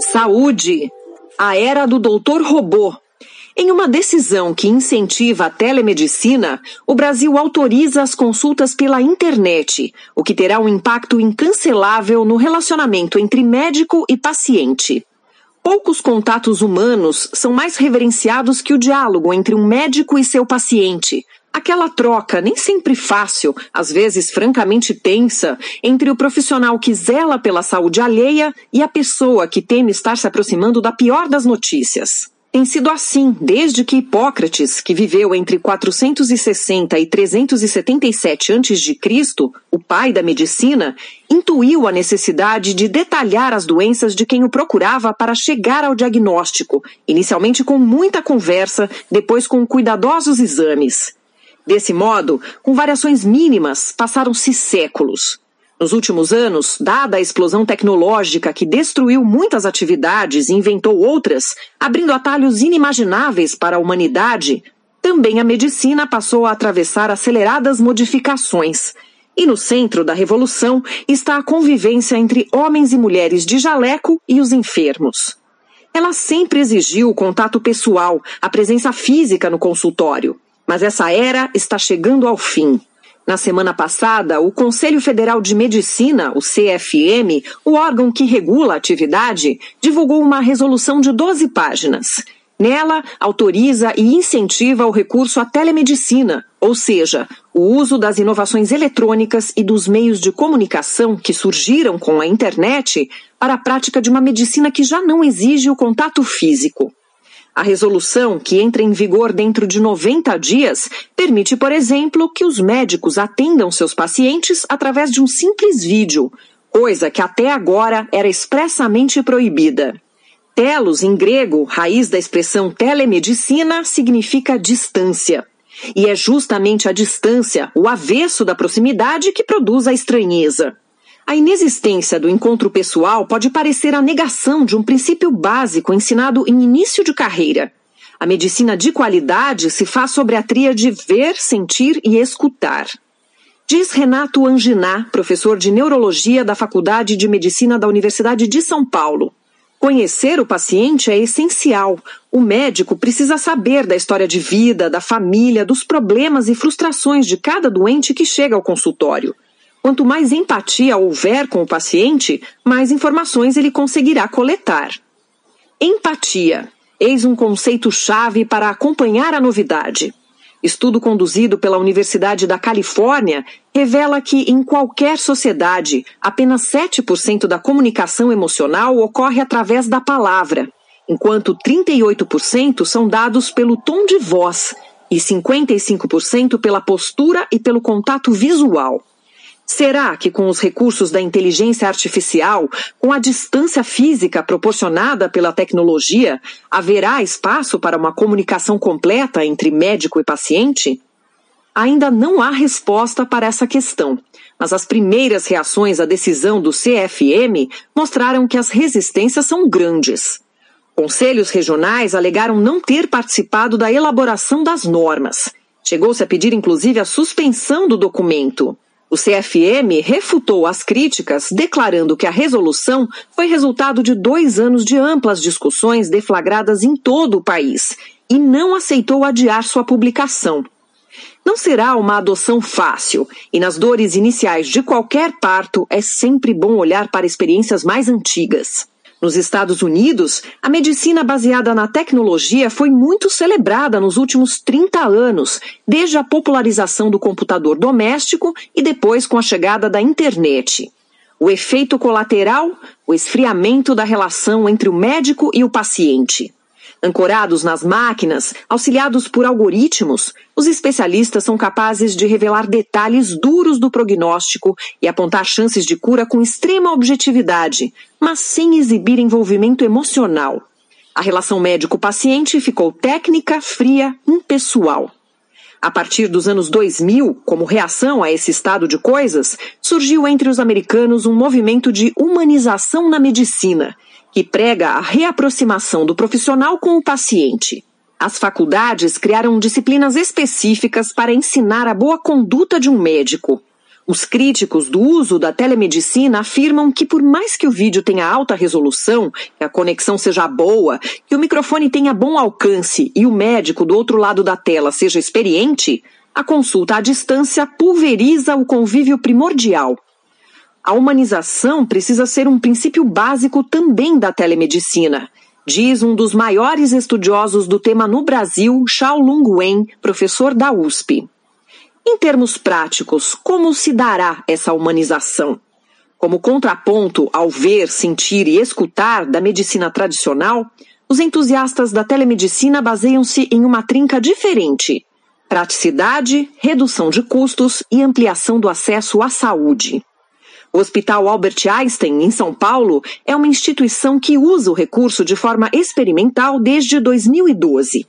Saúde. A era do doutor robô. Em uma decisão que incentiva a telemedicina, o Brasil autoriza as consultas pela internet, o que terá um impacto incancelável no relacionamento entre médico e paciente. Poucos contatos humanos são mais reverenciados que o diálogo entre um médico e seu paciente, Aquela troca, nem sempre fácil, às vezes francamente tensa, entre o profissional que zela pela saúde alheia e a pessoa que teme estar se aproximando da pior das notícias. Tem sido assim desde que Hipócrates, que viveu entre 460 e 377 a.C., o pai da medicina, intuiu a necessidade de detalhar as doenças de quem o procurava para chegar ao diagnóstico, inicialmente com muita conversa, depois com cuidadosos exames. Desse modo, com variações mínimas, passaram-se séculos. Nos últimos anos, dada a explosão tecnológica que destruiu muitas atividades e inventou outras, abrindo atalhos inimagináveis para a humanidade, também a medicina passou a atravessar aceleradas modificações. E no centro da revolução está a convivência entre homens e mulheres de jaleco e os enfermos. Ela sempre exigiu o contato pessoal, a presença física no consultório. Mas essa era está chegando ao fim. Na semana passada, o Conselho Federal de Medicina, o CFM, o órgão que regula a atividade, divulgou uma resolução de 12 páginas. Nela, autoriza e incentiva o recurso à telemedicina, ou seja, o uso das inovações eletrônicas e dos meios de comunicação que surgiram com a internet para a prática de uma medicina que já não exige o contato físico. A resolução, que entra em vigor dentro de 90 dias, permite, por exemplo, que os médicos atendam seus pacientes através de um simples vídeo, coisa que até agora era expressamente proibida. Telos, em grego, raiz da expressão telemedicina, significa distância. E é justamente a distância, o avesso da proximidade, que produz a estranheza. A inexistência do encontro pessoal pode parecer a negação de um princípio básico ensinado em início de carreira. A medicina de qualidade se faz sobre a tríade ver, sentir e escutar. Diz Renato Anginá, professor de neurologia da Faculdade de Medicina da Universidade de São Paulo. Conhecer o paciente é essencial. O médico precisa saber da história de vida, da família, dos problemas e frustrações de cada doente que chega ao consultório. Quanto mais empatia houver com o paciente, mais informações ele conseguirá coletar. Empatia. Eis um conceito-chave para acompanhar a novidade. Estudo conduzido pela Universidade da Califórnia revela que, em qualquer sociedade, apenas 7% da comunicação emocional ocorre através da palavra, enquanto 38% são dados pelo tom de voz e 55% pela postura e pelo contato visual. Será que, com os recursos da inteligência artificial, com a distância física proporcionada pela tecnologia, haverá espaço para uma comunicação completa entre médico e paciente? Ainda não há resposta para essa questão, mas as primeiras reações à decisão do CFM mostraram que as resistências são grandes. Conselhos regionais alegaram não ter participado da elaboração das normas. Chegou-se a pedir inclusive a suspensão do documento. O CFM refutou as críticas, declarando que a resolução foi resultado de dois anos de amplas discussões deflagradas em todo o país e não aceitou adiar sua publicação. Não será uma adoção fácil, e nas dores iniciais de qualquer parto é sempre bom olhar para experiências mais antigas. Nos Estados Unidos, a medicina baseada na tecnologia foi muito celebrada nos últimos 30 anos, desde a popularização do computador doméstico e depois com a chegada da internet. O efeito colateral, o esfriamento da relação entre o médico e o paciente. Ancorados nas máquinas, auxiliados por algoritmos, os especialistas são capazes de revelar detalhes duros do prognóstico e apontar chances de cura com extrema objetividade, mas sem exibir envolvimento emocional. A relação médico-paciente ficou técnica, fria, impessoal. A partir dos anos 2000, como reação a esse estado de coisas, surgiu entre os americanos um movimento de humanização na medicina, que prega a reaproximação do profissional com o paciente. As faculdades criaram disciplinas específicas para ensinar a boa conduta de um médico. Os críticos do uso da telemedicina afirmam que, por mais que o vídeo tenha alta resolução, que a conexão seja boa, que o microfone tenha bom alcance e o médico do outro lado da tela seja experiente, a consulta à distância pulveriza o convívio primordial. A humanização precisa ser um princípio básico também da telemedicina, diz um dos maiores estudiosos do tema no Brasil, Xiaolong Wen, professor da USP. Em termos práticos, como se dará essa humanização? Como contraponto ao ver, sentir e escutar da medicina tradicional, os entusiastas da telemedicina baseiam-se em uma trinca diferente: praticidade, redução de custos e ampliação do acesso à saúde. O Hospital Albert Einstein, em São Paulo, é uma instituição que usa o recurso de forma experimental desde 2012.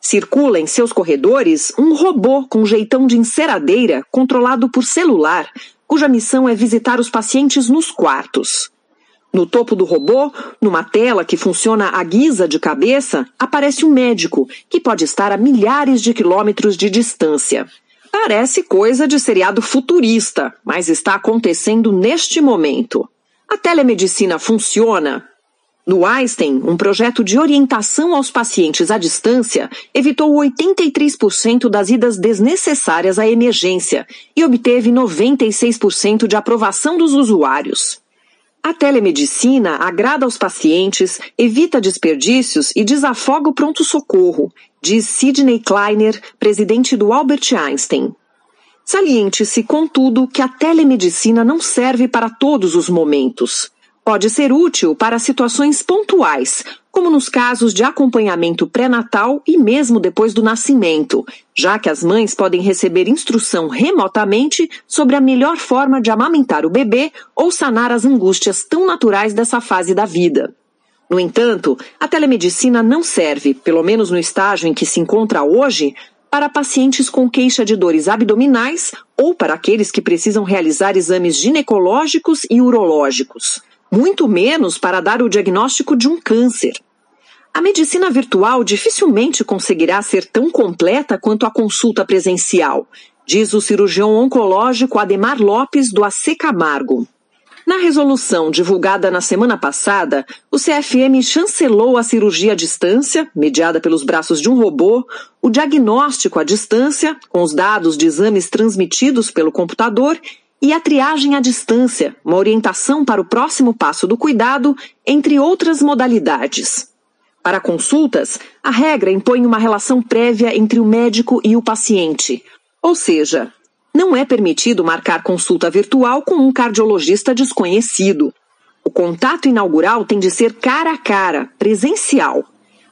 Circula em seus corredores um robô com jeitão de enceradeira controlado por celular, cuja missão é visitar os pacientes nos quartos. No topo do robô, numa tela que funciona à guisa de cabeça, aparece um médico que pode estar a milhares de quilômetros de distância. Parece coisa de seriado futurista, mas está acontecendo neste momento. A telemedicina funciona no Einstein, um projeto de orientação aos pacientes à distância evitou 83% das idas desnecessárias à emergência e obteve 96% de aprovação dos usuários. A telemedicina agrada aos pacientes, evita desperdícios e desafoga o pronto-socorro, diz Sidney Kleiner, presidente do Albert Einstein. Saliente-se, contudo, que a telemedicina não serve para todos os momentos pode ser útil para situações pontuais, como nos casos de acompanhamento pré-natal e mesmo depois do nascimento, já que as mães podem receber instrução remotamente sobre a melhor forma de amamentar o bebê ou sanar as angústias tão naturais dessa fase da vida. No entanto, a telemedicina não serve, pelo menos no estágio em que se encontra hoje, para pacientes com queixa de dores abdominais ou para aqueles que precisam realizar exames ginecológicos e urológicos muito menos para dar o diagnóstico de um câncer. A medicina virtual dificilmente conseguirá ser tão completa quanto a consulta presencial, diz o cirurgião oncológico Ademar Lopes do AC Camargo. Na resolução divulgada na semana passada, o CFM chancelou a cirurgia à distância, mediada pelos braços de um robô, o diagnóstico à distância, com os dados de exames transmitidos pelo computador e a triagem à distância, uma orientação para o próximo passo do cuidado, entre outras modalidades. Para consultas, a regra impõe uma relação prévia entre o médico e o paciente, ou seja, não é permitido marcar consulta virtual com um cardiologista desconhecido. O contato inaugural tem de ser cara a cara, presencial.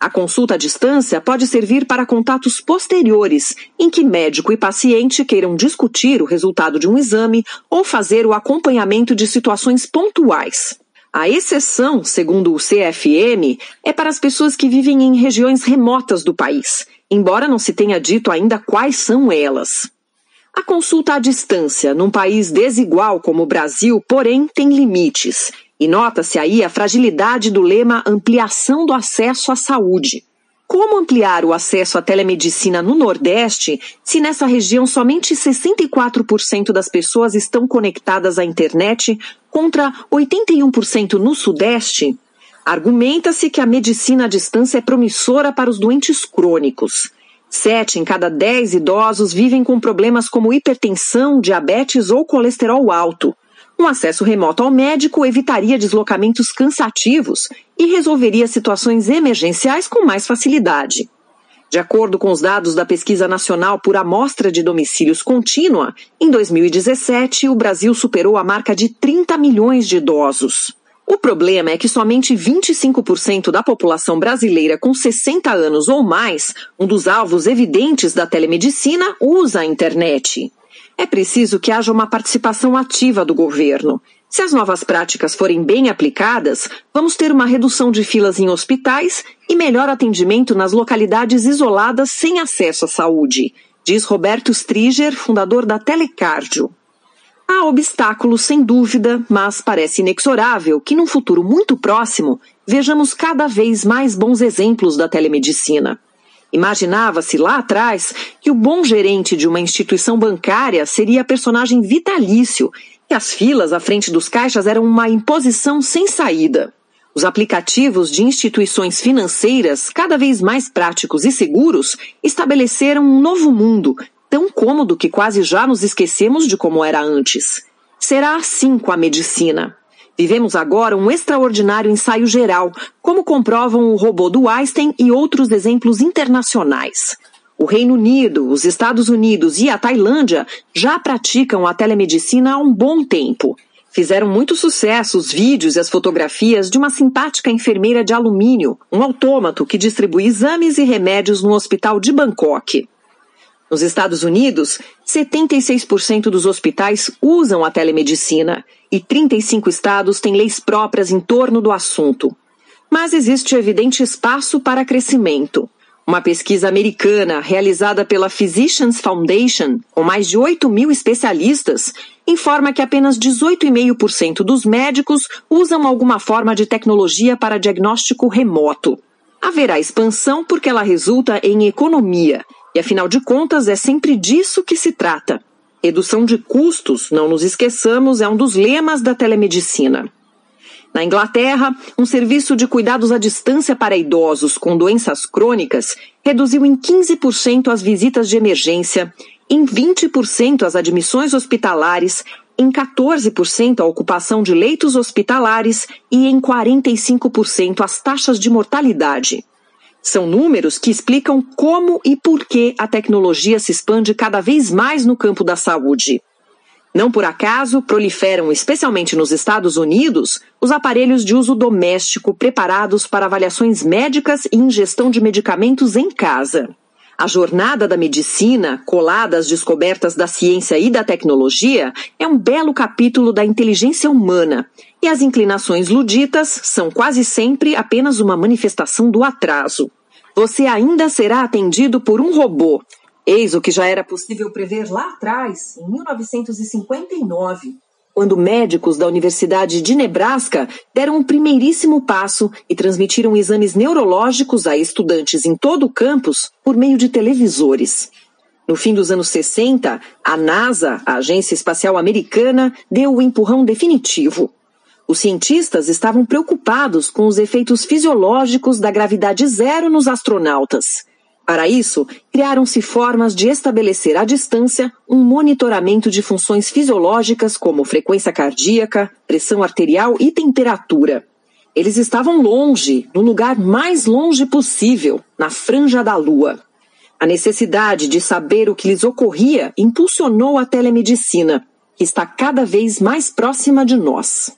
A consulta à distância pode servir para contatos posteriores, em que médico e paciente queiram discutir o resultado de um exame ou fazer o acompanhamento de situações pontuais. A exceção, segundo o CFM, é para as pessoas que vivem em regiões remotas do país, embora não se tenha dito ainda quais são elas. A consulta à distância, num país desigual como o Brasil, porém, tem limites e nota-se aí a fragilidade do lema ampliação do acesso à saúde. Como ampliar o acesso à telemedicina no Nordeste se nessa região somente 64% das pessoas estão conectadas à internet contra 81% no Sudeste? Argumenta-se que a medicina à distância é promissora para os doentes crônicos. Sete em cada dez idosos vivem com problemas como hipertensão, diabetes ou colesterol alto. Um acesso remoto ao médico evitaria deslocamentos cansativos e resolveria situações emergenciais com mais facilidade. De acordo com os dados da Pesquisa Nacional por Amostra de Domicílios Contínua, em 2017 o Brasil superou a marca de 30 milhões de idosos. O problema é que somente 25% da população brasileira com 60 anos ou mais, um dos alvos evidentes da telemedicina, usa a internet. É preciso que haja uma participação ativa do governo. Se as novas práticas forem bem aplicadas, vamos ter uma redução de filas em hospitais e melhor atendimento nas localidades isoladas sem acesso à saúde, diz Roberto Striger, fundador da Telecardio. Há obstáculos, sem dúvida, mas parece inexorável que, num futuro muito próximo, vejamos cada vez mais bons exemplos da telemedicina. Imaginava-se lá atrás que o bom gerente de uma instituição bancária seria personagem vitalício e as filas à frente dos caixas eram uma imposição sem saída. Os aplicativos de instituições financeiras, cada vez mais práticos e seguros, estabeleceram um novo mundo, tão cômodo que quase já nos esquecemos de como era antes. Será assim com a medicina. Vivemos agora um extraordinário ensaio geral, como comprovam o robô do Einstein e outros exemplos internacionais. O Reino Unido, os Estados Unidos e a Tailândia já praticam a telemedicina há um bom tempo. Fizeram muito sucesso os vídeos e as fotografias de uma simpática enfermeira de alumínio, um autômato que distribui exames e remédios no hospital de Bangkok. Nos Estados Unidos, 76% dos hospitais usam a telemedicina e 35 estados têm leis próprias em torno do assunto. Mas existe evidente espaço para crescimento. Uma pesquisa americana realizada pela Physicians Foundation, com mais de 8 mil especialistas, informa que apenas 18,5% dos médicos usam alguma forma de tecnologia para diagnóstico remoto. Haverá expansão porque ela resulta em economia e afinal de contas, é sempre disso que se trata. Redução de custos, não nos esqueçamos, é um dos lemas da telemedicina. Na Inglaterra, um serviço de cuidados à distância para idosos com doenças crônicas reduziu em 15% as visitas de emergência, em 20% as admissões hospitalares, em 14% a ocupação de leitos hospitalares e em 45% as taxas de mortalidade. São números que explicam como e por que a tecnologia se expande cada vez mais no campo da saúde. Não por acaso proliferam, especialmente nos Estados Unidos, os aparelhos de uso doméstico preparados para avaliações médicas e ingestão de medicamentos em casa. A jornada da medicina, colada às descobertas da ciência e da tecnologia, é um belo capítulo da inteligência humana, e as inclinações luditas são quase sempre apenas uma manifestação do atraso. Você ainda será atendido por um robô. Eis o que já era possível prever lá atrás, em 1959, quando médicos da Universidade de Nebraska deram um primeiríssimo passo e transmitiram exames neurológicos a estudantes em todo o campus por meio de televisores. No fim dos anos 60, a NASA, a Agência Espacial Americana, deu o empurrão definitivo. Os cientistas estavam preocupados com os efeitos fisiológicos da gravidade zero nos astronautas. Para isso, criaram-se formas de estabelecer à distância um monitoramento de funções fisiológicas como frequência cardíaca, pressão arterial e temperatura. Eles estavam longe, no lugar mais longe possível, na franja da Lua. A necessidade de saber o que lhes ocorria impulsionou a telemedicina, que está cada vez mais próxima de nós.